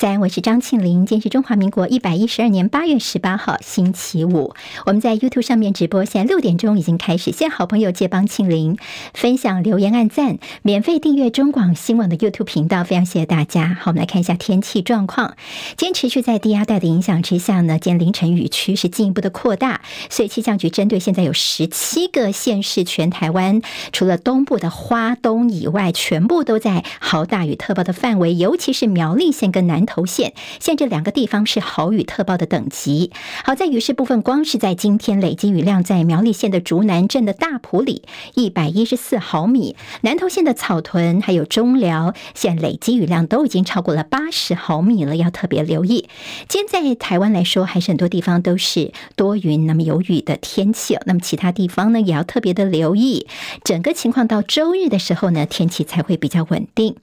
在，我是张庆玲。今天是中华民国一百一十二年八月十八号，星期五。我们在 YouTube 上面直播，现在六点钟已经开始。现在好朋友借帮庆玲分享、留言、按赞，免费订阅中广新闻网的 YouTube 频道，非常谢谢大家。好，我们来看一下天气状况。今天持续在低压带的影响之下呢，今天凌晨雨区是进一步的扩大，所以气象局针对现在有十七个县市，全台湾除了东部的花东以外，全部都在豪大雨特报的范围，尤其是苗栗县跟南头县，现在这两个地方是豪雨特报的等级。好在雨势部分，光是在今天累积雨量，在苗栗县的竹南镇的大埔里一百一十四毫米，南投县的草屯还有中寮，现累积雨量都已经超过了八十毫米了，要特别留意。今天在台湾来说，还是很多地方都是多云，那么有雨的天气。那么其他地方呢，也要特别的留意。整个情况到周日的时候呢，天气才会比较稳定。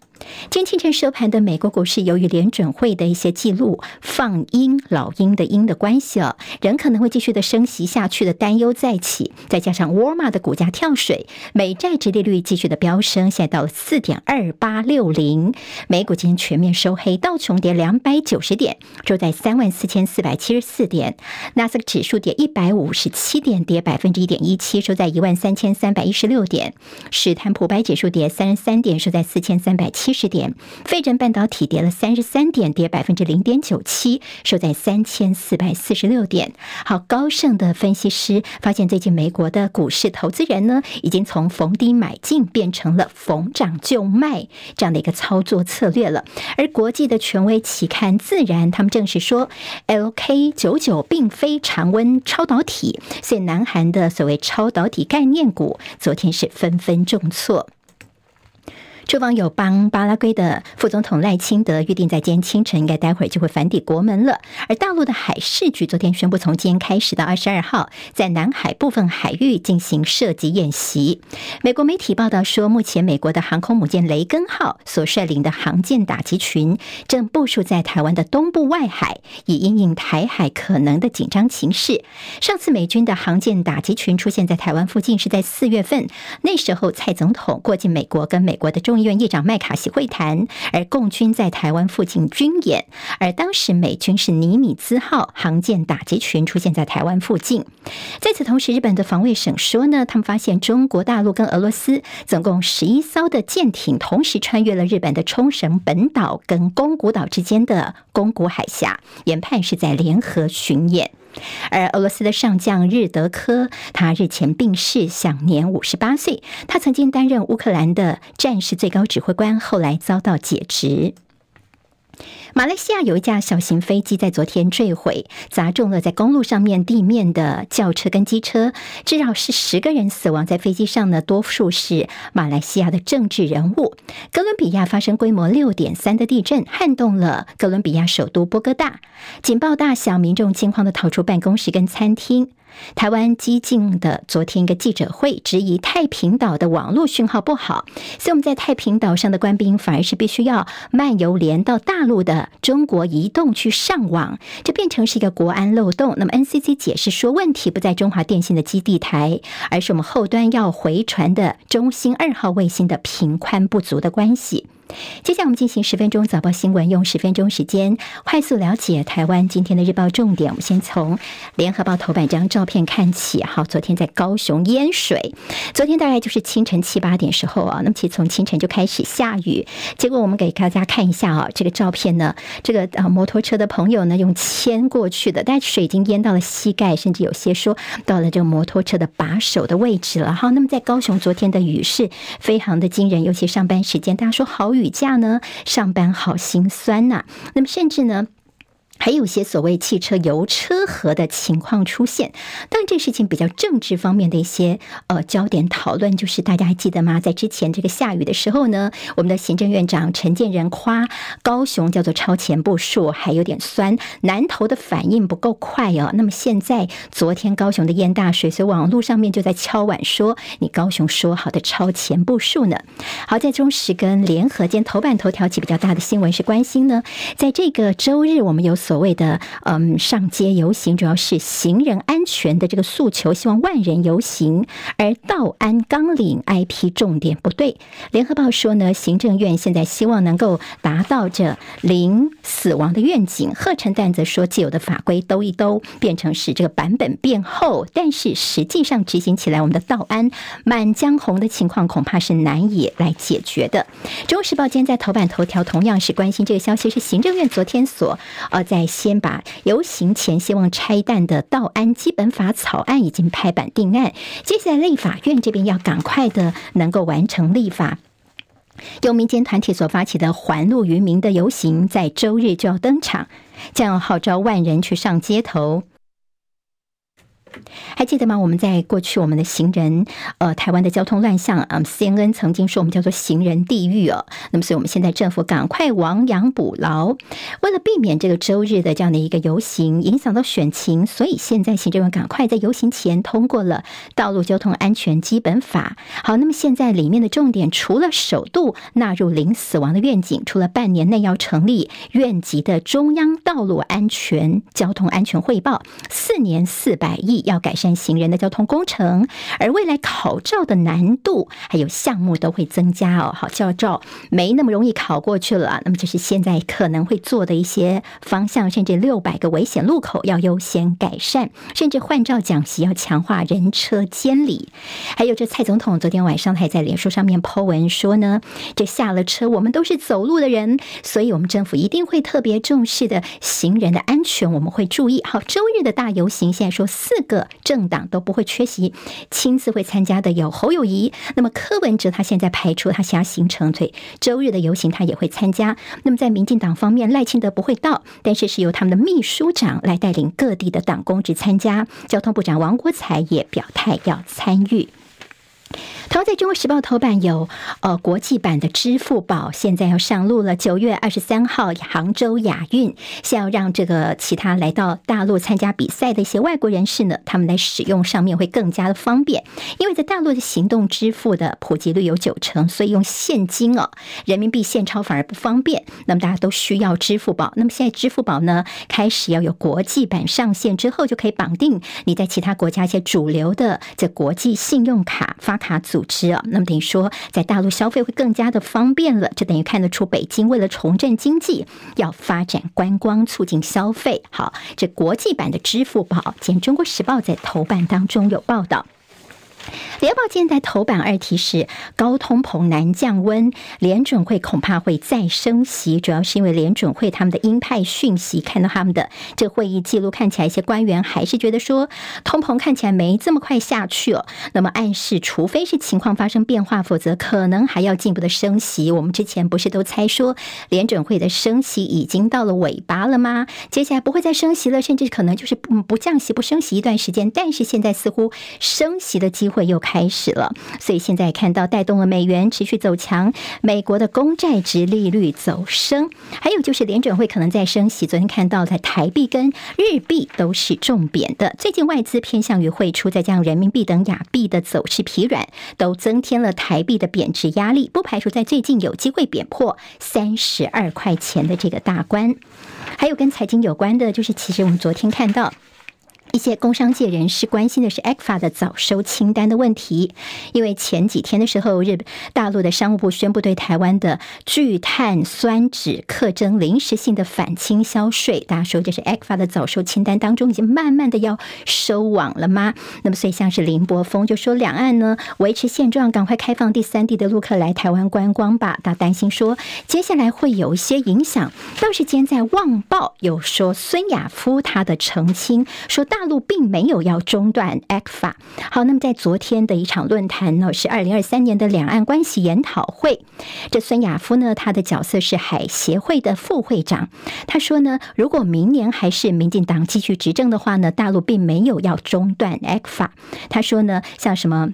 今天清晨收盘的美国股市，由于联准会的一些记录放鹰、老鹰的鹰的关系哦，仍可能会继续的升息下去的担忧再起，再加上沃尔玛的股价跳水，美债殖利率继续的飙升，现在到了四点二八六零，美股今天全面收黑，道琼跌两百九十点，收在三万四千四百七十四点，纳斯克指数跌一百五十七点，跌百分之一点一七，收在一万三千三百一十六点，史坦普白指数跌三十三点，收在四千三百七。七十点，费城半导体跌了三十三点，跌百分之零点九七，收在三千四百四十六点。好，高盛的分析师发现，最近美国的股市投资人呢，已经从逢低买进变成了逢涨就卖这样的一个操作策略了。而国际的权威期刊《自然》他们证实说，LK 九九并非常温超导体，所以南韩的所谓超导体概念股昨天是纷纷重挫。驻访友邦巴拉圭的副总统赖清德预定在今天清晨，应该待会儿就会返抵国门了。而大陆的海事局昨天宣布，从今天开始到二十二号，在南海部分海域进行射击演习。美国媒体报道说，目前美国的航空母舰雷根号所率领的航舰打击群正部署在台湾的东部外海，以因应台海可能的紧张情势。上次美军的航舰打击群出现在台湾附近是在四月份，那时候蔡总统过境美国，跟美国的中众议院议长麦卡锡会谈，而共军在台湾附近军演，而当时美军是尼米兹号航舰打击群出现在台湾附近。在此同时，日本的防卫省说呢，他们发现中国大陆跟俄罗斯总共十一艘的舰艇同时穿越了日本的冲绳本岛跟宫古岛之间的宫古海峡，研判是在联合巡演。而俄罗斯的上将日德科，他日前病逝，享年五十八岁。他曾经担任乌克兰的战事最高指挥官，后来遭到解职。马来西亚有一架小型飞机在昨天坠毁，砸中了在公路上面地面的轿车跟机车，至少是十个人死亡。在飞机上呢，多数是马来西亚的政治人物。哥伦比亚发生规模六点三的地震，撼动了哥伦比亚首都波哥大，警报大响，民众惊慌的逃出办公室跟餐厅。台湾激进的昨天一个记者会质疑太平岛的网络讯号不好，所以我们在太平岛上的官兵反而是必须要漫游连到大陆的中国移动去上网，这变成是一个国安漏洞。那么 NCC 解释说，问题不在中华电信的基地台，而是我们后端要回传的中兴二号卫星的频宽不足的关系。接下来我们进行十分钟早报新闻，用十分钟时间快速了解台湾今天的日报重点。我们先从联合报头版这张照片看起。好，昨天在高雄淹水，昨天大概就是清晨七八点时候啊，那么其实从清晨就开始下雨。结果我们给大家看一下啊，这个照片呢，这个啊摩托车的朋友呢用牵过去的，但水已经淹到了膝盖，甚至有些说到了这个摩托车的把手的位置了。好，那么在高雄昨天的雨势非常的惊人，尤其上班时间，大家说好雨假呢，上班好心酸呐、那么甚至呢，还有些所谓汽车油车河的情况出现，当然这事情比较政治方面的一些呃焦点讨论，就是大家还记得吗？在之前这个下雨的时候呢，我们的行政院长陈建仁夸高雄叫做超前部署，还有点酸，南投的反应不够快哦。那么现在昨天高雄的淹大水，所以网络上面就在敲碗说，你高雄说好的超前部署呢？好，在中时跟联合间头版头条起比较大的新闻是关心呢，在这个周日我们有。所谓的嗯上街游行，主要是行人安全的这个诉求，希望万人游行。而道安纲领 IP 重点不对。联合报说呢，行政院现在希望能够达到这零死亡的愿景。贺陈旦则说，既有的法规兜一兜，变成是这个版本变厚，但是实际上执行起来，我们的道安满江红的情况恐怕是难以来解决的。中时报今天在头版头条同样是关心这个消息，是行政院昨天所呃在先把游行前希望拆弹的道安基本法草案已经拍板定案，接下来立法院这边要赶快的能够完成立法。由民间团体所发起的环路于民的游行，在周日就要登场，将要号召万人去上街头。还记得吗？我们在过去，我们的行人，呃，台湾的交通乱象，嗯，CNN 曾经说我们叫做行人地狱哦。那么，所以我们现在政府赶快亡羊补牢，为了避免这个周日的这样的一个游行影响到选情，所以现在行政院赶快在游行前通过了《道路交通安全基本法》。好，那么现在里面的重点，除了首度纳入零死亡的愿景，除了半年内要成立院级的中央道路安全交通安全汇报，四年四百亿。要改善行人的交通工程，而未来考照的难度还有项目都会增加哦。好，驾照没那么容易考过去了，那么这是现在可能会做的一些方向，甚至六百个危险路口要优先改善，甚至换照讲习要强化人车监理。还有这蔡总统昨天晚上还在脸书上面 po 文说呢，这下了车我们都是走路的人，所以我们政府一定会特别重视的行人的安全，我们会注意。好，周日的大游行现在说四个。政党都不会缺席，亲自会参加的有侯友谊。那么柯文哲他现在排除他下行程，所以周日的游行他也会参加。那么在民进党方面，赖清德不会到，但是是由他们的秘书长来带领各地的党公职参加。交通部长王国才也表态要参与。同在中国时报头版有，呃，国际版的支付宝现在要上路了。九月二十三号，杭州亚运，是要让这个其他来到大陆参加比赛的一些外国人士呢，他们来使用上面会更加的方便。因为在大陆的行动支付的普及率有九成，所以用现金哦，人民币现钞反而不方便。那么大家都需要支付宝。那么现在支付宝呢，开始要有国际版上线之后，就可以绑定你在其他国家一些主流的这国际信用卡发卡组。组织啊，那么等于说，在大陆消费会更加的方便了，这等于看得出北京为了重振经济，要发展观光，促进消费。好，这国际版的支付宝，今天《中国时报》在头版当中有报道。联报今天在头版二题是高通膨难降温，联准会恐怕会再升息，主要是因为联准会他们的鹰派讯息，看到他们的这会议记录，看起来一些官员还是觉得说通膨看起来没这么快下去哦。那么暗示，除非是情况发生变化，否则可能还要进一步的升息。我们之前不是都猜说联准会的升息已经到了尾巴了吗？接下来不会再升息了，甚至可能就是不不降息、不升息一段时间。但是现在似乎升息的机会。会又开始了，所以现在看到带动了美元持续走强，美国的公债殖利率走升，还有就是联准会可能在升息。昨天看到在台币跟日币都是重贬的，最近外资偏向于汇出，再加上人民币等亚币的走势疲软，都增添了台币的贬值压力，不排除在最近有机会贬破三十二块钱的这个大关。还有跟财经有关的，就是其实我们昨天看到。一些工商界人士关心的是 ECFA 的早收清单的问题，因为前几天的时候，日大陆的商务部宣布对台湾的聚碳酸酯课征临时性的反倾销税。大家说这是 ECFA 的早收清单当中已经慢慢的要收网了吗？那么，所以像是林柏峰就说，两岸呢维持现状，赶快开放第三地的陆客来台湾观光吧。他担心说接下来会有一些影响。倒是今天在《旺报》有说孙亚夫他的澄清说大。大陆并没有要中断 ECFA。好，那么在昨天的一场论坛呢，是二零二三年的两岸关系研讨会。这孙亚夫呢，他的角色是海协会的副会长。他说呢，如果明年还是民进党继续执政的话呢，大陆并没有要中断 ECFA。他说呢，像什么。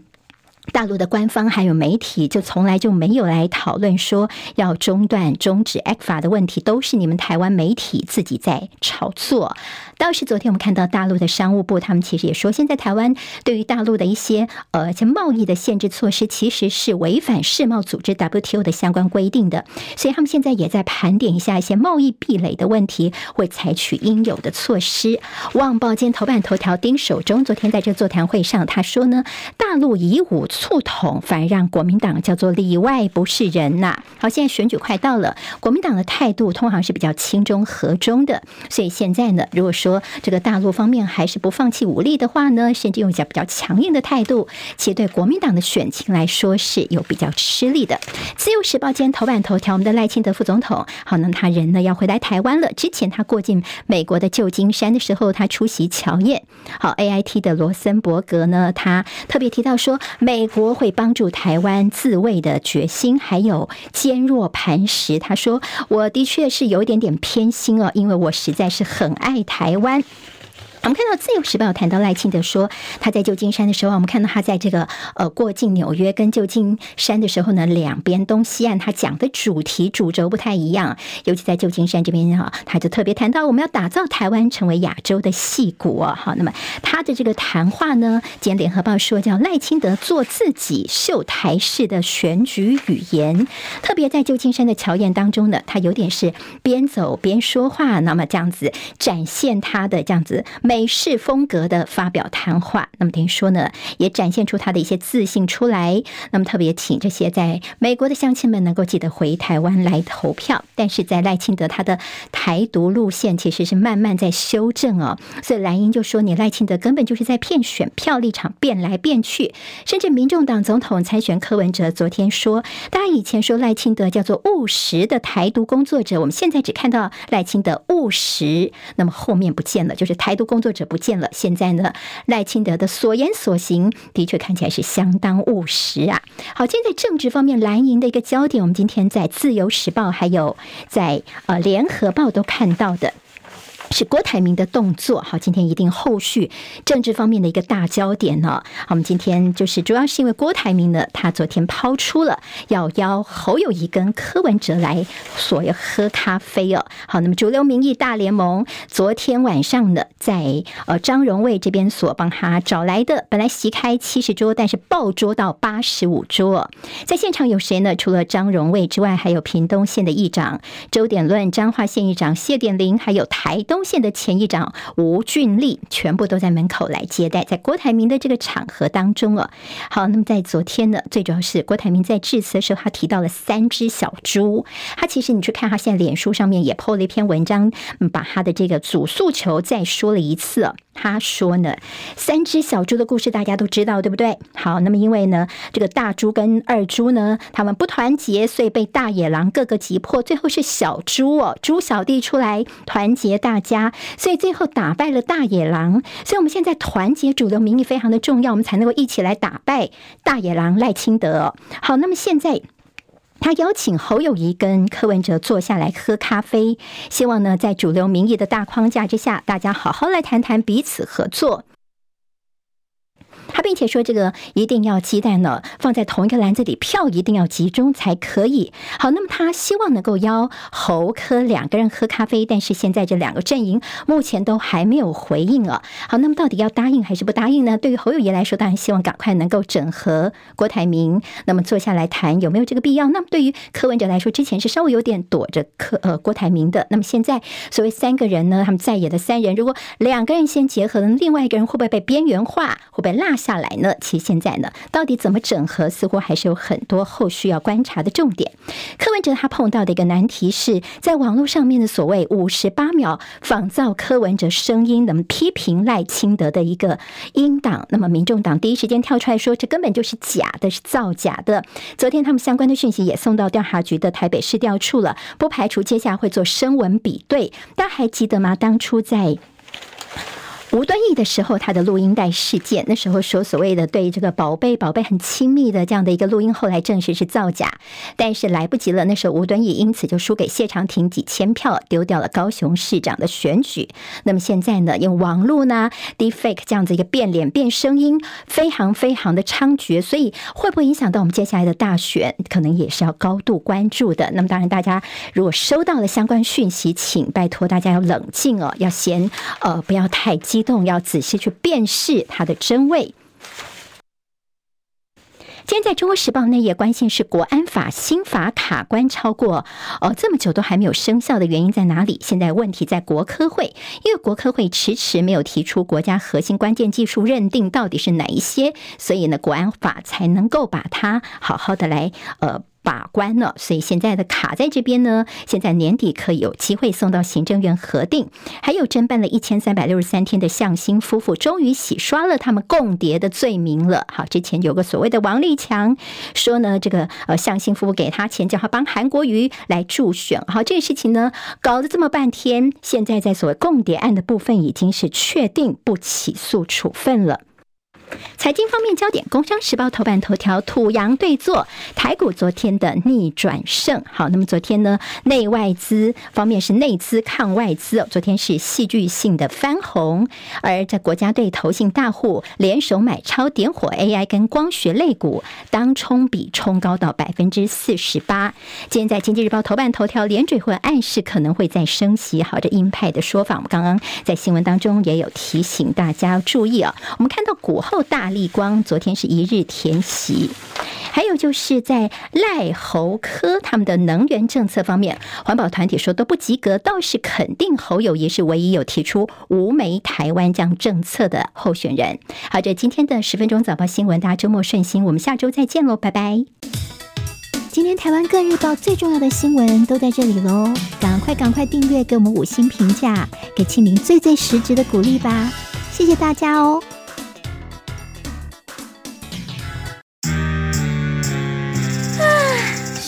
大陆的官方还有媒体就从来就没有来讨论说要中断、终止 ECFA 的问题，都是你们台湾媒体自己在炒作。倒是昨天我们看到大陆的商务部，他们其实也说，现在台湾对于大陆的一些呃像贸易的限制措施，其实是违反世贸组织 WTO 的相关规定的，所以他们现在也在盘点一下一些贸易壁垒的问题，会采取应有的措施。《旺报》今天头版头条，丁守中昨天在这座谈会上，他说呢，大陆以武促统，反而让国民党叫做里外不是人呐。好，现在选举快到了，国民党的态度通常是比较轻中和中的，所以现在呢，如果说这个大陆方面还是不放弃武力的话呢，甚至用一下比较强硬的态度，其实对国民党的选情来说是有比较吃力的。自由时报今天头版头条，我们的赖清德副总统，好，那他人呢要回来台湾了。之前他过境美国的旧金山的时候，他出席乔宴。好，AIT 的罗森伯格呢，他特别提到说，美美国会帮助台湾自卫的决心还有坚若磐石。他说，我的确是有一点点偏心哦，因为我实在是很爱台湾。我们看到《自由时报》谈到赖清德说，他在旧金山的时候，我们看到他在这个呃过境纽约跟旧金山的时候呢，两边东西岸他讲的主题主轴不太一样。尤其在旧金山这边哈，他就特别谈到我们要打造台湾成为亚洲的戏骨。好，那么他的这个谈话呢，今天联合报说叫赖清德做自己秀台式的选举语言，特别在旧金山的侨宴当中呢，他有点是边走边说话，那么这样子展现他的这样子。美式风格的发表谈话，那么等于说呢，也展现出他的一些自信出来。那么特别请这些在美国的乡亲们能够记得回台湾来投票。但是在赖清德他的台独路线其实是慢慢在修正哦，所以蓝英就说你赖清德根本就是在骗选票，立场变来变去。甚至民众党总统参选柯文哲昨天说，大家以前说赖清德叫做务实的台独工作者，我们现在只看到赖清德务实，那么后面不见了，就是台独工。作者不见了，现在呢，赖清德的所言所行的确看起来是相当务实啊。好，今天在政治方面，蓝营的一个焦点，我们今天在《自由时报》还有在呃《联合报》都看到的。是郭台铭的动作，好，今天一定后续政治方面的一个大焦点呢。好，我们今天就是主要是因为郭台铭呢，他昨天抛出了要邀侯友宜跟柯文哲来所要喝咖啡哦。好，那么主流民意大联盟昨天晚上呢，在呃张荣卫这边所帮他找来的，本来席开七十桌，但是爆桌到八十五桌。在现场有谁呢？除了张荣卫之外，还有屏东县的议长周典论、彰化县议长谢典林，还有台东。县的前议长吴俊立全部都在门口来接待，在郭台铭的这个场合当中哦，好，那么在昨天呢，最主要是郭台铭在致辞的时候，他提到了三只小猪。他其实你去看他现在脸书上面也 po 了一篇文章，把他的这个主诉求再说了一次。他说呢，三只小猪的故事大家都知道，对不对？好，那么因为呢，这个大猪跟二猪呢，他们不团结，所以被大野狼各个击破，最后是小猪哦，猪小弟出来团结大家，家所以最后打败了大野狼。所以我们现在团结主流民意非常的重要，我们才能够一起来打败大野狼赖清德。好，那么现在。他邀请侯友谊跟柯文哲坐下来喝咖啡，希望呢，在主流民意的大框架之下，大家好好来谈谈彼此合作。他并且说，这个一定要鸡蛋呢放在同一个篮子里，票一定要集中才可以。好，那么他希望能够邀侯柯两个人喝咖啡，但是现在这两个阵营目前都还没有回应啊。好，那么到底要答应还是不答应呢？对于侯友谊来说，当然希望赶快能够整合郭台铭，那么坐下来谈有没有这个必要。那么对于柯文哲来说，之前是稍微有点躲着柯呃郭台铭的。那么现在所谓三个人呢，他们在野的三人，如果两个人先结合，另外一个人会不会被边缘化，会不会落下来呢？其实现在呢，到底怎么整合，似乎还是有很多后续要观察的重点。柯文哲他碰到的一个难题是在网络上面的所谓五十八秒仿造柯文哲声音，那么批评赖清德的一个音档，那么民众党第一时间跳出来说，这根本就是假的，是造假的。昨天他们相关的讯息也送到调查局的台北市调处了，不排除接下来会做声纹比对。大家还记得吗？当初在吴敦义的时候，他的录音带事件，那时候说所谓的对这个宝贝宝贝很亲密的这样的一个录音，后来证实是造假，但是来不及了。那时候吴敦义因此就输给谢长廷几千票，丢掉了高雄市长的选举。那么现在呢，用网络呢，Deepfake 这样子一个变脸变声音，非常非常的猖獗，所以会不会影响到我们接下来的大选，可能也是要高度关注的。那么当然，大家如果收到了相关讯息，请拜托大家要冷静哦，要先呃不要太激。动要仔细去辨识它的真伪。今天在中国时报内页关心是国安法新法卡关超过哦这么久都还没有生效的原因在哪里？现在问题在国科会，因为国科会迟迟没有提出国家核心关键技术认定到底是哪一些，所以呢国安法才能够把它好好的来呃。把关了，所以现在的卡在这边呢。现在年底可以有机会送到行政院核定。还有侦办了一千三百六十三天的向心夫妇，终于洗刷了他们共谍的罪名了。好，之前有个所谓的王立强说呢，这个呃向心夫妇给他钱，叫他帮韩国瑜来助选。好，这个事情呢搞了这么半天，现在在所谓共谍案的部分已经是确定不起诉处分了。财经方面焦点，《工商时报》头版头条：土洋对坐，台股昨天的逆转胜。好，那么昨天呢，内外资方面是内资抗外资，昨天是戏剧性的翻红，而在国家队投信大户联手买超点火 AI 跟光学类股，当冲比冲高到百分之四十八。今天在《经济日报》头版头条，联准会暗示可能会再升息。好，这鹰派的说法，我们刚刚在新闻当中也有提醒大家注意啊。我们看到股。大立光昨天是一日填息，还有就是在赖侯科他们的能源政策方面，环保团体说都不及格，倒是肯定侯友宜是唯一有提出无煤台湾这样政策的候选人。好，这今天的十分钟早报新闻，大家周末顺心，我们下周再见喽，拜拜。今天台湾各日报最重要的新闻都在这里喽，赶快赶快订阅，给我们五星评价，给庆明最最实质的鼓励吧，谢谢大家哦。